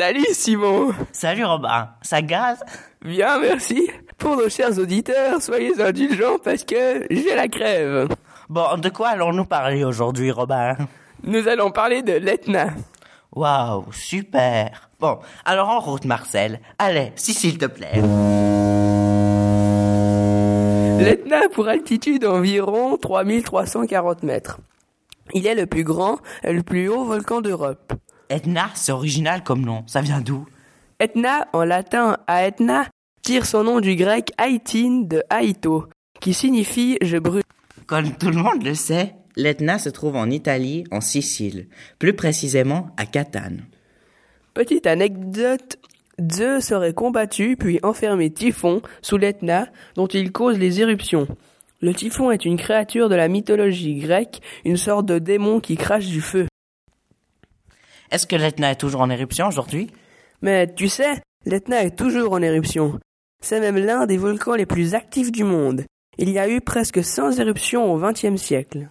Salut Simon Salut Robin, ça gaze Bien, merci. Pour nos chers auditeurs, soyez indulgents parce que j'ai la crève. Bon, de quoi allons-nous parler aujourd'hui Robin? Nous allons parler de l'Etna. Waouh, super Bon, alors en route Marcel. Allez, si s'il te plaît. L'Etna pour altitude environ 3340 mètres. Il est le plus grand et le plus haut volcan d'Europe. Etna, c'est original comme nom. Ça vient d'où? Etna, en latin Aetna, tire son nom du grec Aïtine de Aïto, qui signifie je brûle. Comme tout le monde le sait, l'Etna se trouve en Italie, en Sicile, plus précisément à Catane. Petite anecdote, Zeus aurait combattu puis enfermé Typhon sous l'Etna dont il cause les éruptions. Le typhon est une créature de la mythologie grecque, une sorte de démon qui crache du feu. Est-ce que l'Etna est toujours en éruption aujourd'hui? Mais tu sais, l'Etna est toujours en éruption. C'est même l'un des volcans les plus actifs du monde. Il y a eu presque 100 éruptions au XXe siècle.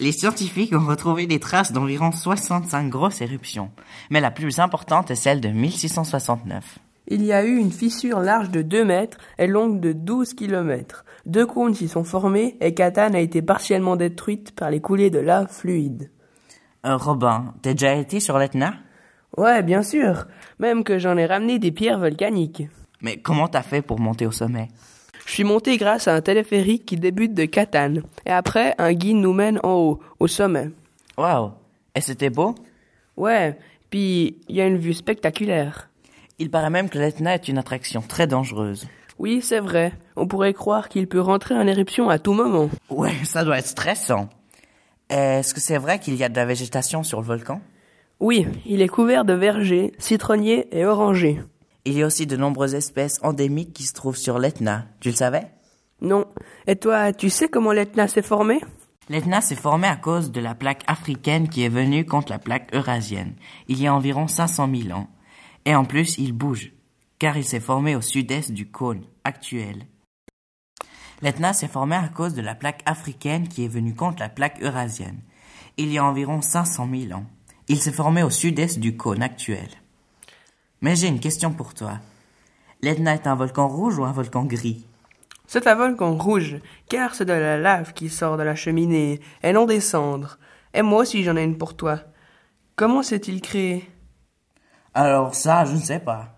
Les scientifiques ont retrouvé des traces d'environ 65 grosses éruptions, mais la plus importante est celle de 1669. Il y a eu une fissure large de 2 mètres et longue de 12 kilomètres. Deux cônes s'y sont formés et Catane a été partiellement détruite par les coulées de lave fluide. Euh, Robin, t'as déjà été sur l'Etna? Ouais, bien sûr. Même que j'en ai ramené des pierres volcaniques. Mais comment t'as fait pour monter au sommet? Je suis monté grâce à un téléphérique qui débute de Catane. Et après, un guide nous mène en haut, au sommet. Waouh Et c'était beau? Ouais, puis il y a une vue spectaculaire. Il paraît même que l'Etna est une attraction très dangereuse. Oui, c'est vrai. On pourrait croire qu'il peut rentrer en éruption à tout moment. Ouais, ça doit être stressant. Est-ce que c'est vrai qu'il y a de la végétation sur le volcan? Oui, il est couvert de vergers, citronniers et orangers. Il y a aussi de nombreuses espèces endémiques qui se trouvent sur l'Etna. Tu le savais? Non. Et toi, tu sais comment l'Etna s'est formé L'Etna s'est formé à cause de la plaque africaine qui est venue contre la plaque eurasienne, il y a environ 500 000 ans. Et en plus, il bouge, car il s'est formé au sud-est du cône actuel. L'Etna s'est formé à cause de la plaque africaine qui est venue contre la plaque eurasienne, il y a environ 500 000 ans. Il s'est formé au sud-est du cône actuel. Mais j'ai une question pour toi. L'Etna est un volcan rouge ou un volcan gris? C'est un volcan rouge, car c'est de la lave qui sort de la cheminée, et non des cendres. Et moi aussi j'en ai une pour toi. Comment s'est-il créé? Alors ça, je ne sais pas.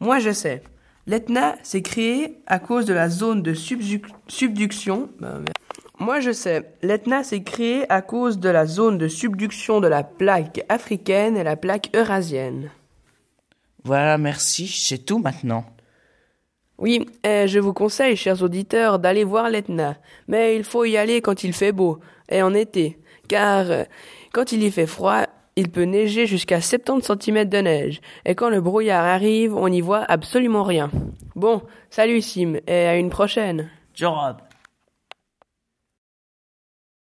Moi je sais. L'Etna s'est créé à cause de la zone de subduc- subduction. ben. Moi je sais. L'Etna s'est créé à cause de la zone de subduction de la plaque africaine et la plaque eurasienne. Voilà, merci, c'est tout maintenant. Oui, et je vous conseille, chers auditeurs, d'aller voir l'Etna. Mais il faut y aller quand il fait beau, et en été, car euh, quand il y fait froid, il peut neiger jusqu'à 70 cm de neige, et quand le brouillard arrive, on n'y voit absolument rien. Bon, salut Sim, et à une prochaine. Rob.